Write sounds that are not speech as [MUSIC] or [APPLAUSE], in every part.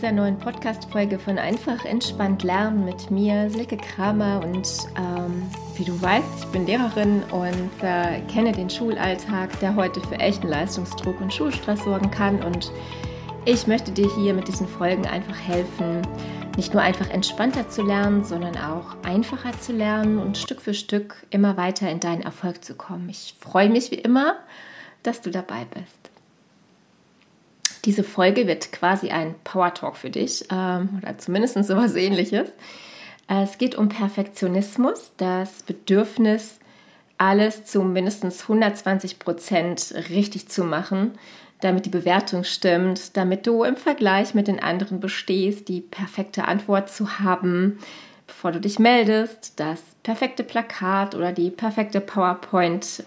dieser neuen Podcast-Folge von Einfach entspannt lernen mit mir, Silke Kramer. Und ähm, wie du weißt, ich bin Lehrerin und äh, kenne den Schulalltag, der heute für echten Leistungsdruck und Schulstress sorgen kann. Und ich möchte dir hier mit diesen Folgen einfach helfen, nicht nur einfach entspannter zu lernen, sondern auch einfacher zu lernen und Stück für Stück immer weiter in deinen Erfolg zu kommen. Ich freue mich wie immer, dass du dabei bist. Diese Folge wird quasi ein Power Talk für dich ähm, oder zumindest sowas ähnliches. Äh, es geht um Perfektionismus, das Bedürfnis, alles zu mindestens 120 Prozent richtig zu machen, damit die Bewertung stimmt, damit du im Vergleich mit den anderen bestehst, die perfekte Antwort zu haben, bevor du dich meldest, das perfekte Plakat oder die perfekte PowerPoint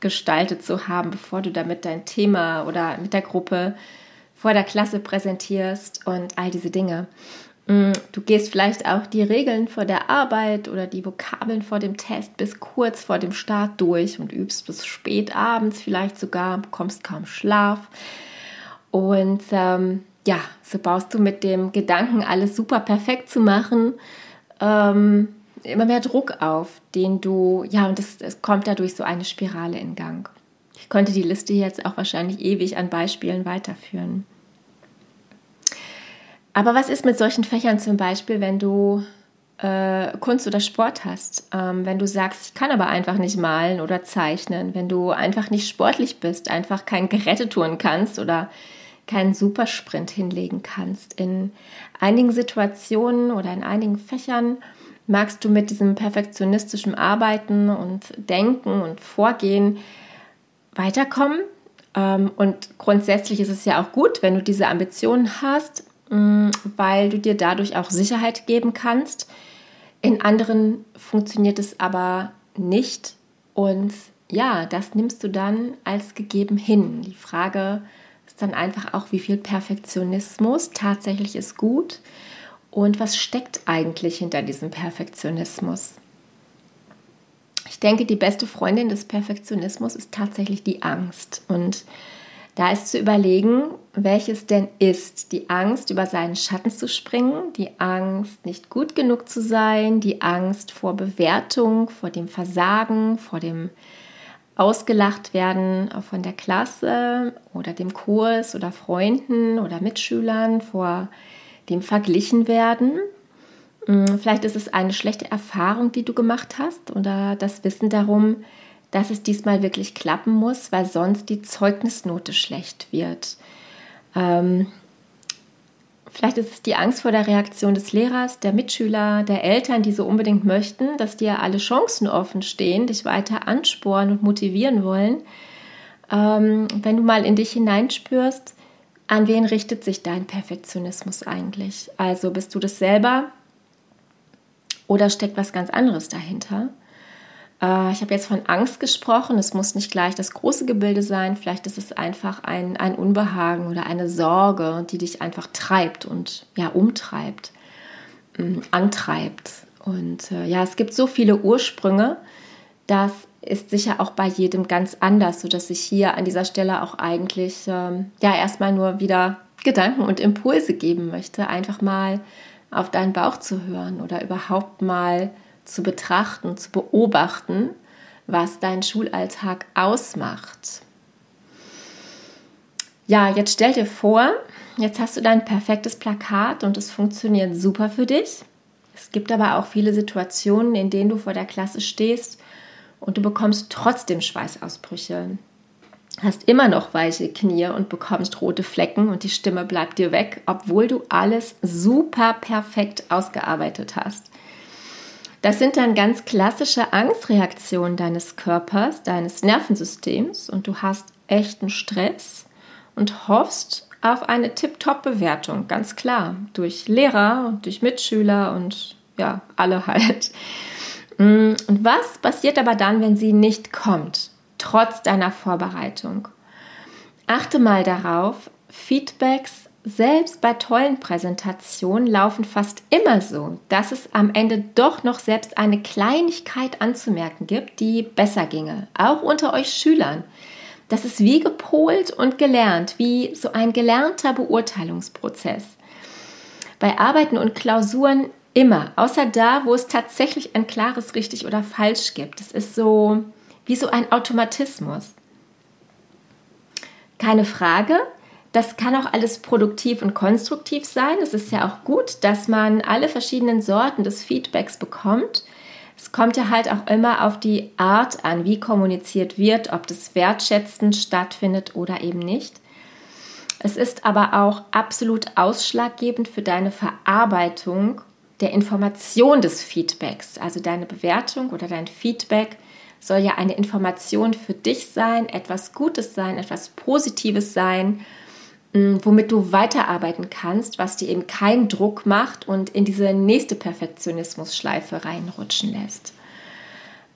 gestaltet zu haben, bevor du damit dein Thema oder mit der Gruppe vor der Klasse präsentierst und all diese Dinge. Mm, du gehst vielleicht auch die Regeln vor der Arbeit oder die Vokabeln vor dem Test bis kurz vor dem Start durch und übst bis spät abends vielleicht sogar, bekommst kaum Schlaf. Und ähm, ja, so baust du mit dem Gedanken, alles super perfekt zu machen, ähm, immer mehr Druck auf, den du, ja, und es kommt dadurch so eine Spirale in Gang. Ich konnte die Liste jetzt auch wahrscheinlich ewig an Beispielen weiterführen. Aber was ist mit solchen Fächern zum Beispiel, wenn du äh, Kunst oder Sport hast? Ähm, wenn du sagst, ich kann aber einfach nicht malen oder zeichnen, wenn du einfach nicht sportlich bist, einfach kein Gerätetouren kannst oder keinen Supersprint hinlegen kannst. In einigen Situationen oder in einigen Fächern magst du mit diesem perfektionistischen Arbeiten und Denken und Vorgehen weiterkommen. Ähm, und grundsätzlich ist es ja auch gut, wenn du diese Ambitionen hast, mm, weil du dir dadurch auch Sicherheit geben kannst. In anderen funktioniert es aber nicht. Und ja, das nimmst du dann als gegeben hin. Die Frage ist dann einfach auch, wie viel Perfektionismus tatsächlich ist gut und was steckt eigentlich hinter diesem Perfektionismus? Ich denke, die beste Freundin des Perfektionismus ist tatsächlich die Angst. Und da ist zu überlegen, welches denn ist. Die Angst, über seinen Schatten zu springen, die Angst, nicht gut genug zu sein, die Angst vor Bewertung, vor dem Versagen, vor dem ausgelacht werden von der Klasse oder dem Kurs oder Freunden oder Mitschülern, vor dem verglichen werden. Mm, vielleicht ist es eine schlechte Erfahrung, die du gemacht hast oder das Wissen darum, dass es diesmal wirklich klappen muss, weil sonst die Zeugnisnote schlecht wird. Ähm, vielleicht ist es die Angst vor der Reaktion des Lehrers, der Mitschüler, der Eltern, die so unbedingt möchten, dass dir alle Chancen offen stehen, dich weiter ansporen und motivieren wollen. Ähm, wenn du mal in dich hineinspürst, an wen richtet sich dein Perfektionismus eigentlich? Also bist du das selber oder steckt was ganz anderes dahinter? Äh, ich habe jetzt von Angst gesprochen. Es muss nicht gleich das große Gebilde sein. Vielleicht ist es einfach ein, ein Unbehagen oder eine Sorge, die dich einfach treibt und ja, umtreibt, ähm, antreibt. Und äh, ja, es gibt so viele Ursprünge, dass ist sicher auch bei jedem ganz anders, sodass ich hier an dieser Stelle auch eigentlich ähm, ja erstmal nur wieder Gedanken und Impulse geben möchte, einfach mal auf deinen Bauch zu hören oder überhaupt mal zu betrachten, zu beobachten, was dein Schulalltag ausmacht. Ja, jetzt stell dir vor, jetzt hast du dein perfektes Plakat und es funktioniert super für dich. Es gibt aber auch viele Situationen, in denen du vor der Klasse stehst und du bekommst trotzdem Schweißausbrüche. Hast immer noch weiche Knie und bekommst rote Flecken und die Stimme bleibt dir weg, obwohl du alles super perfekt ausgearbeitet hast. Das sind dann ganz klassische Angstreaktionen deines Körpers, deines Nervensystems und du hast echten Stress und hoffst auf eine Tip-Top-Bewertung, ganz klar, durch Lehrer und durch Mitschüler und ja, alle halt. Mm, und was passiert aber dann, wenn sie nicht kommt, trotz deiner Vorbereitung? Achte mal darauf, Feedbacks selbst bei tollen Präsentationen laufen fast immer so, dass es am Ende doch noch selbst eine Kleinigkeit anzumerken gibt, die besser ginge, auch unter euch Schülern. Das ist wie gepolt und gelernt, wie so ein gelernter Beurteilungsprozess. Bei Arbeiten und Klausuren immer, außer da, wo es tatsächlich ein klares richtig oder falsch gibt. Es ist so wie so ein Automatismus. Keine Frage, das kann auch alles produktiv und konstruktiv sein. Es ist ja auch gut, dass man alle verschiedenen Sorten des Feedbacks bekommt. Es kommt ja halt auch immer auf die Art an, wie kommuniziert wird, ob das wertschätzend stattfindet oder eben nicht. Es ist aber auch absolut ausschlaggebend für deine Verarbeitung der Information des Feedbacks. Also deine Bewertung oder dein Feedback soll ja eine Information für dich sein, etwas Gutes sein, etwas Positives sein Mm, womit du weiterarbeiten kannst, was dir eben keinen Druck macht und in diese nächste Perfektionismus-Schleife reinrutschen lässt.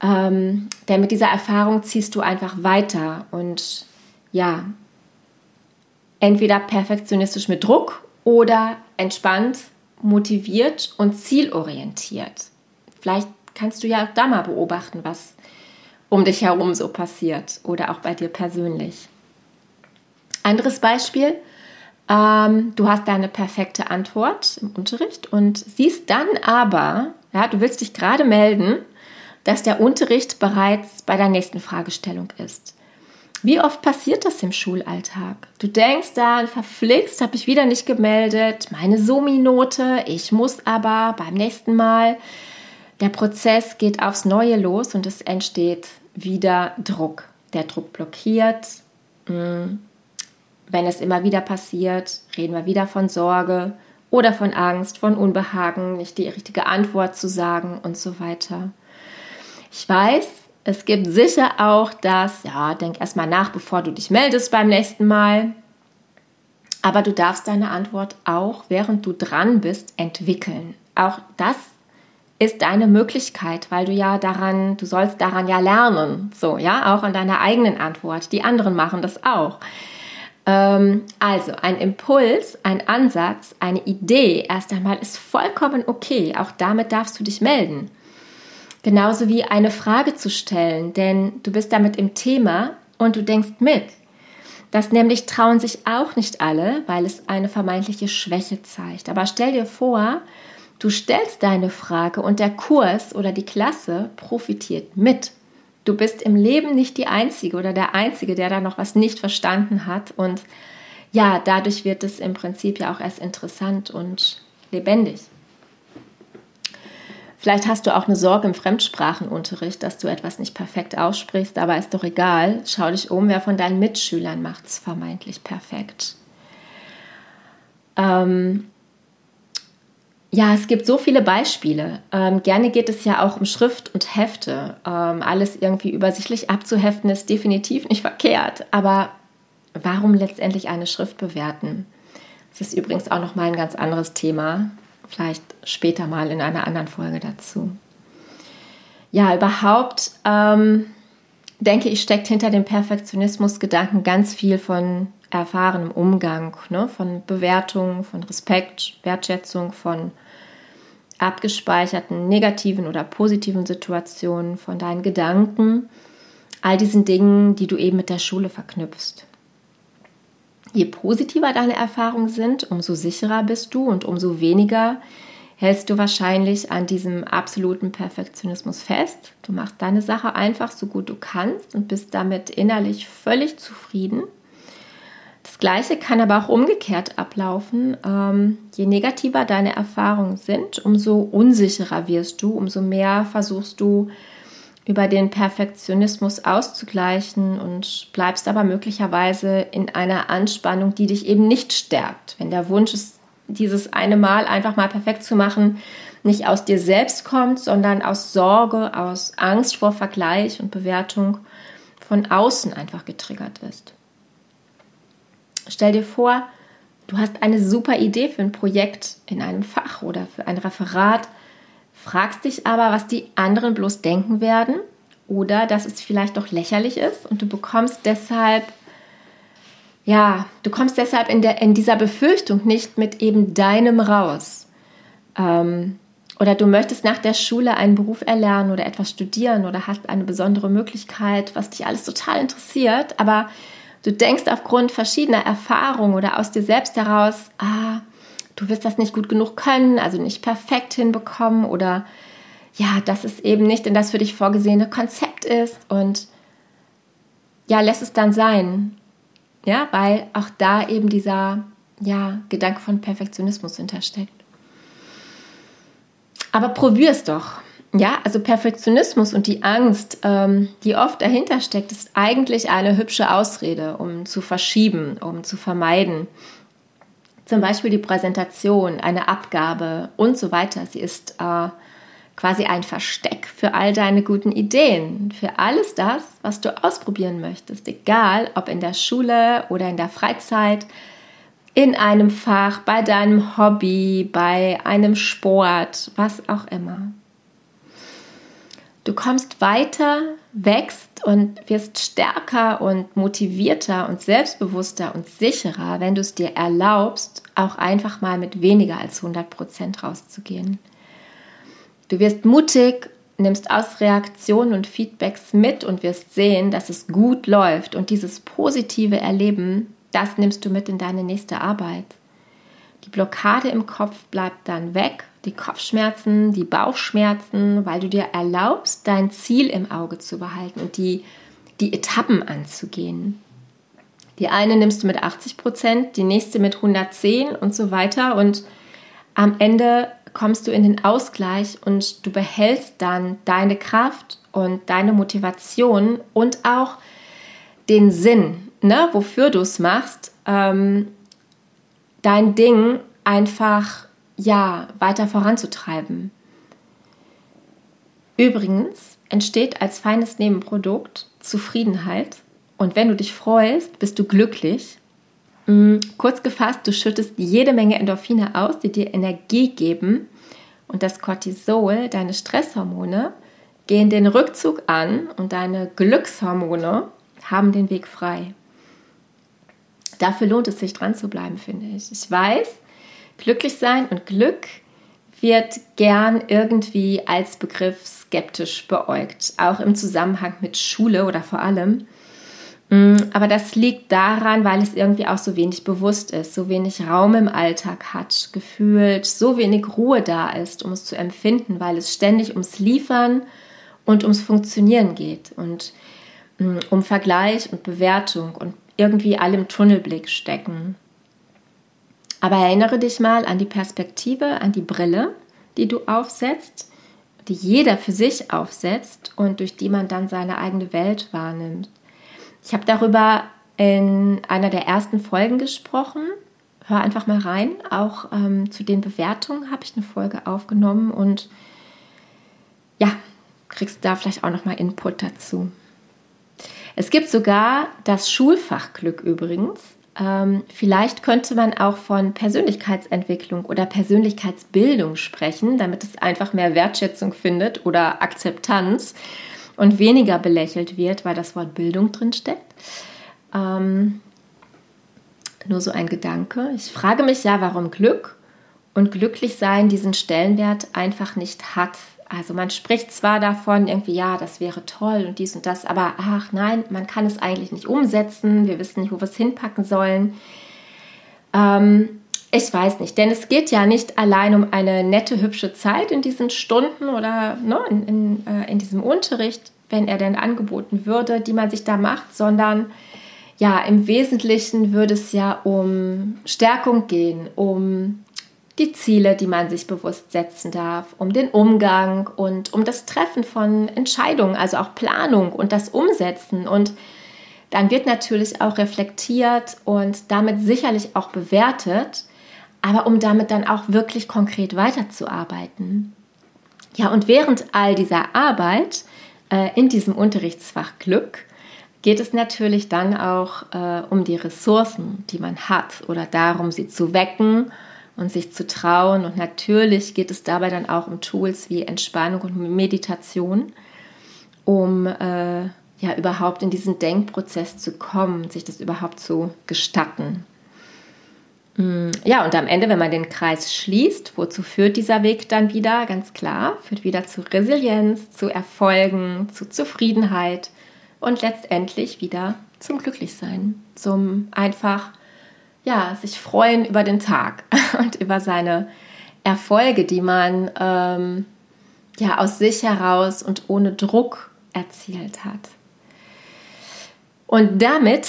Ähm, denn mit dieser Erfahrung ziehst du einfach weiter und ja, entweder perfektionistisch mit Druck oder entspannt, motiviert und zielorientiert. Vielleicht kannst du ja da mal beobachten, was um dich herum so passiert oder auch bei dir persönlich. Anderes Beispiel, ähm, du hast deine perfekte Antwort im Unterricht und siehst dann aber, ja, du willst dich gerade melden, dass der Unterricht bereits bei der nächsten Fragestellung ist. Wie oft passiert das im Schulalltag? Du denkst dann, verflixt, habe ich wieder nicht gemeldet, meine Somi-Note, ich muss aber beim nächsten Mal. Der Prozess geht aufs Neue los und es entsteht wieder Druck. Der Druck blockiert. Mm, wenn es immer wieder passiert, reden wir wieder von Sorge oder von Angst, von Unbehagen, nicht die richtige Antwort zu sagen und so weiter. Ich weiß, es gibt sicher auch das, ja, denk erstmal nach, bevor du dich meldest beim nächsten Mal. Aber du darfst deine Antwort auch, während du dran bist, entwickeln. Auch das ist deine Möglichkeit, weil du ja daran, du sollst daran ja lernen. So, ja, auch an deiner eigenen Antwort. Die anderen machen das auch. Ähm, also ein Impuls, ein Ansatz, eine Idee erst einmal ist vollkommen okay. Auch damit darfst du dich melden. Genauso wie eine Frage zu stellen, denn du bist damit im Thema und du denkst mit. Das nämlich trauen sich auch nicht alle, weil es eine vermeintliche Schwäche zeigt. Aber stell dir vor, du stellst deine Frage und der Kurs oder die Klasse profitiert mit. Du bist im Leben nicht die Einzige oder der Einzige, der da noch was nicht verstanden hat. Und ja, dadurch wird es im Prinzip ja auch erst interessant und lebendig. Vielleicht hast du auch eine Sorge im Fremdsprachenunterricht, dass du etwas nicht perfekt aussprichst, aber ist doch egal. Schau dich um, wer von deinen Mitschülern macht es vermeintlich perfekt. Ähm, ja, es gibt so viele Beispiele. Ähm, gerne geht es ja auch um Schrift und Hefte. Ähm, alles irgendwie übersichtlich abzuheften ist definitiv nicht verkehrt. Aber warum letztendlich eine Schrift bewerten? Das ist übrigens auch noch mal ein ganz anderes Thema. Vielleicht später mal in einer anderen Folge dazu. Ja, überhaupt ähm, denke ich, steckt hinter dem Perfektionismus-Gedanken ganz viel von erfahrenem Umgang, ne? von Bewertung, von Respekt, Wertschätzung, von abgespeicherten negativen oder positiven Situationen, von deinen Gedanken, all diesen Dingen, die du eben mit der Schule verknüpfst. Je positiver deine Erfahrungen sind, umso sicherer bist du und umso weniger hältst du wahrscheinlich an diesem absoluten Perfektionismus fest. Du machst deine Sache einfach so gut du kannst und bist damit innerlich völlig zufrieden das Gleiche kann aber auch umgekehrt ablaufen. Ähm, je negativer deine Erfahrungen sind, umso unsicherer wirst du, umso mehr versuchst du über den Perfektionismus auszugleichen und bleibst aber möglicherweise in einer Anspannung, die dich eben nicht stärkt. Wenn der Wunsch ist, dieses eine Mal einfach mal perfekt zu machen, nicht aus dir selbst kommt, sondern aus Sorge, aus Angst vor Vergleich und Bewertung von außen einfach getriggert ist. Stell dir vor, du hast eine super Idee für ein Projekt in einem Fach oder für ein Referat, fragst dich aber, was die anderen bloß denken werden oder dass es vielleicht doch lächerlich ist und du bekommst deshalb ja, du kommst deshalb in, der, in dieser Befürchtung nicht mit eben deinem raus. Ähm, oder du möchtest nach der Schule einen Beruf erlernen oder etwas studieren oder hast eine besondere Möglichkeit, was dich alles total interessiert, aber Du denkst aufgrund verschiedener Erfahrungen oder aus dir selbst heraus, ah, du wirst das nicht gut genug können, also nicht perfekt hinbekommen oder ja, dass es eben nicht in das für dich vorgesehene Konzept ist und ja, lässt es dann sein. Ja, weil auch da eben dieser ja, Gedanke von Perfektionismus hintersteckt. Aber probier es doch. Ja, also Perfektionismus und die Angst, ähm, die oft dahinter steckt, ist eigentlich eine hübsche Ausrede, um zu verschieben, um zu vermeiden. Zum Beispiel die Präsentation, eine Abgabe und so weiter. Sie ist äh, quasi ein Versteck für all deine guten Ideen, für alles das, was du ausprobieren möchtest, egal ob in der Schule oder in der Freizeit, in einem Fach, bei deinem Hobby, bei einem Sport, was auch immer. Du kommst weiter, wächst und wirst stärker und motivierter und selbstbewusster und sicherer, wenn du es dir erlaubst, auch einfach mal mit weniger als 100 Prozent rauszugehen. Du wirst mutig, nimmst aus Reaktionen und Feedbacks mit und wirst sehen, dass es gut läuft und dieses positive Erleben, das nimmst du mit in deine nächste Arbeit. Die Blockade im Kopf bleibt dann weg die Kopfschmerzen, die Bauchschmerzen, weil du dir erlaubst, dein Ziel im Auge zu behalten und die, die Etappen anzugehen. Die eine nimmst du mit 80 Prozent, die nächste mit 110 und so weiter. Und am Ende kommst du in den Ausgleich und du behältst dann deine Kraft und deine Motivation und auch den Sinn, ne, wofür du es machst, ähm, dein Ding einfach ja, weiter voranzutreiben. Übrigens entsteht als feines Nebenprodukt Zufriedenheit und wenn du dich freust, bist du glücklich. Mm, kurz gefasst, du schüttest jede Menge Endorphine aus, die dir Energie geben und das Cortisol, deine Stresshormone, gehen den Rückzug an und deine Glückshormone haben den Weg frei. Dafür lohnt es sich dran zu bleiben, finde ich. Ich weiß, Glücklich sein und Glück wird gern irgendwie als Begriff skeptisch beäugt, auch im Zusammenhang mit Schule oder vor allem. Mm, aber das liegt daran, weil es irgendwie auch so wenig bewusst ist, so wenig Raum im Alltag hat, gefühlt so wenig Ruhe da ist, um es zu empfinden, weil es ständig ums Liefern und ums Funktionieren geht und mm, um Vergleich und Bewertung und irgendwie allem Tunnelblick stecken. Aber erinnere dich mal an die Perspektive, an die Brille, die du aufsetzt, die jeder für sich aufsetzt und durch die man dann seine eigene Welt wahrnimmt. Ich habe darüber in einer der ersten Folgen gesprochen. Hör einfach mal rein. Auch ähm, zu den Bewertungen habe ich eine Folge aufgenommen und ja, kriegst da vielleicht auch noch mal Input dazu. Es gibt sogar das Schulfachglück übrigens. Ähm, vielleicht könnte man auch von Persönlichkeitsentwicklung oder Persönlichkeitsbildung sprechen, damit es einfach mehr Wertschätzung findet oder Akzeptanz und weniger belächelt wird, weil das Wort Bildung drin steckt. Ähm, nur so ein Gedanke. Ich frage mich ja, warum Glück und Glücklichsein diesen Stellenwert einfach nicht hat also man spricht zwar davon, irgendwie, ja, das wäre toll und dies und das, aber ach nein, man kann es eigentlich nicht umsetzen. Wir wissen nicht, wo wir es hinpacken sollen. Ähm, ich weiß nicht, denn es geht ja nicht allein um eine nette, hübsche Zeit in diesen Stunden oder ne, in, in, äh, in diesem Unterricht, wenn er denn angeboten würde, die man sich da macht, sondern ja, im Wesentlichen würde es ja um Stärkung gehen, um die Ziele, die man sich bewusst setzen darf, um den Umgang und um das Treffen von Entscheidungen, also auch Planung und das Umsetzen. Und dann wird natürlich auch reflektiert und damit sicherlich auch bewertet, aber um damit dann auch wirklich konkret weiterzuarbeiten. Ja, und während all dieser Arbeit äh, in diesem Unterrichtsfach Glück geht es natürlich dann auch äh, um die Ressourcen, die man hat oder darum, sie zu wecken und sich zu trauen. Und natürlich geht es dabei dann auch um Tools wie Entspannung und Meditation, um äh, ja überhaupt in diesen Denkprozess zu kommen, sich das überhaupt zu gestatten. Mm, ja, und am Ende, wenn man den Kreis schließt, wozu führt dieser Weg dann wieder? Ganz klar, führt wieder zu Resilienz, zu Erfolgen, zu Zufriedenheit und letztendlich wieder zum Glücklichsein, zum einfach ja, sich freuen über den Tag [LAUGHS] und über seine Erfolge, die man ähm, ja aus sich heraus und ohne Druck erzielt hat. Und damit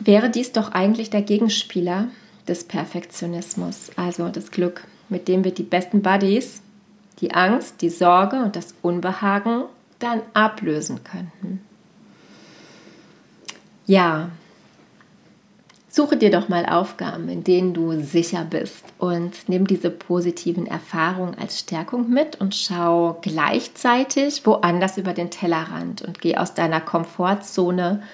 wäre dies doch eigentlich der Gegenspieler des Perfektionismus, also das Glück, mit dem wir die besten Buddies, die Angst, die Sorge und das Unbehagen dann ablösen könnten. Ja, Suche dir doch mal Aufgaben, in denen du sicher bist und nimm diese positiven Erfahrungen als Stärkung mit und schau gleichzeitig woanders über den Tellerrand und geh aus deiner Komfortzone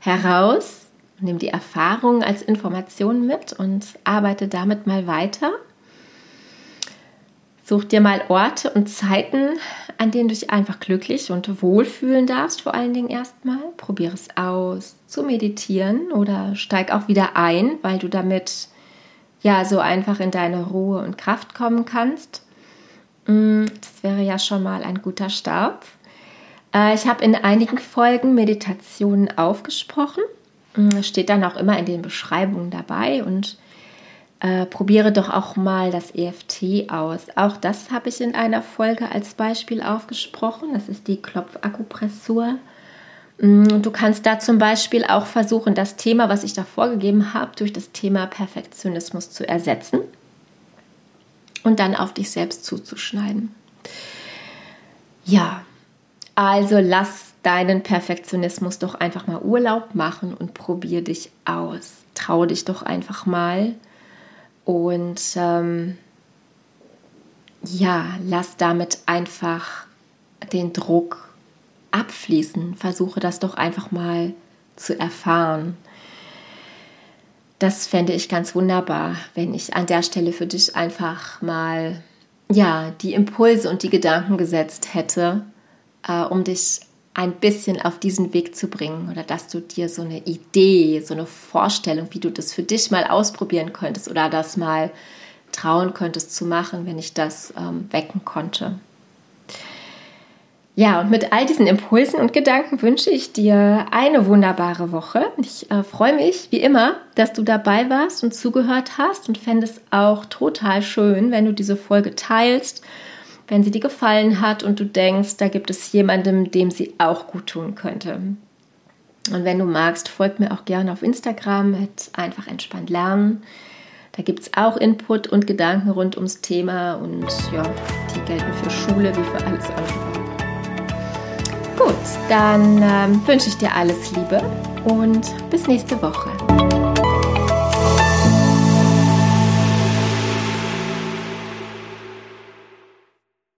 heraus, nimm die Erfahrungen als Information mit und arbeite damit mal weiter Such dir mal Orte und Zeiten, an denen du dich einfach glücklich und wohlfühlen darfst, vor allen Dingen erstmal. Probiere es aus, zu meditieren oder steig auch wieder ein, weil du damit ja so einfach in deine Ruhe und Kraft kommen kannst. Mm, das wäre ja schon mal ein guter Start. Äh, ich habe in einigen Folgen Meditationen aufgesprochen. Mm, steht dann auch immer in den Beschreibungen dabei und äh, probiere doch auch mal das EFT aus. Auch das habe ich in einer Folge als Beispiel aufgesprochen. Das ist die Klopfakupressur. Mm, du kannst da zum Beispiel auch versuchen, das Thema, was ich da vorgegeben habe, durch das Thema Perfektionismus zu ersetzen und dann auf dich selbst zuzuschneiden. Ja, also lass deinen Perfektionismus doch einfach mal Urlaub machen und probier dich aus. Trau dich doch einfach mal und ähm, ja, lass damit einfach den Druck abfließen. Versuche das doch einfach mal zu erfahren. Das fände ich ganz wunderbar, wenn ich an der Stelle für dich einfach mal ja, die Impulse und die Gedanken gesetzt hätte, äh, um dich ein bisschen auf diesen Weg zu bringen oder dass du dir so eine Idee, so eine Vorstellung, wie du das für dich mal ausprobieren könntest oder das mal trauen könntest zu machen, wenn ich das ähm, wecken konnte. Ja, und mit all diesen Impulsen und Gedanken wünsche ich dir eine wunderbare Woche. Ich äh, freue mich, wie immer, dass du dabei warst und zugehört hast und fände es auch total schön, wenn du diese Folge teilst wenn sie dir gefallen hat und du denkst, da gibt es jemandem, dem sie auch gut tun könnte. Und wenn du magst, folg mir auch gerne auf Instagram mit einfach entspannt lernen. Da gibt es auch Input und Gedanken rund ums Thema und ja, die gelten für Schule wie für alles andere. Gut, dann ähm, wünsche ich dir alles Liebe und bis nächste Woche.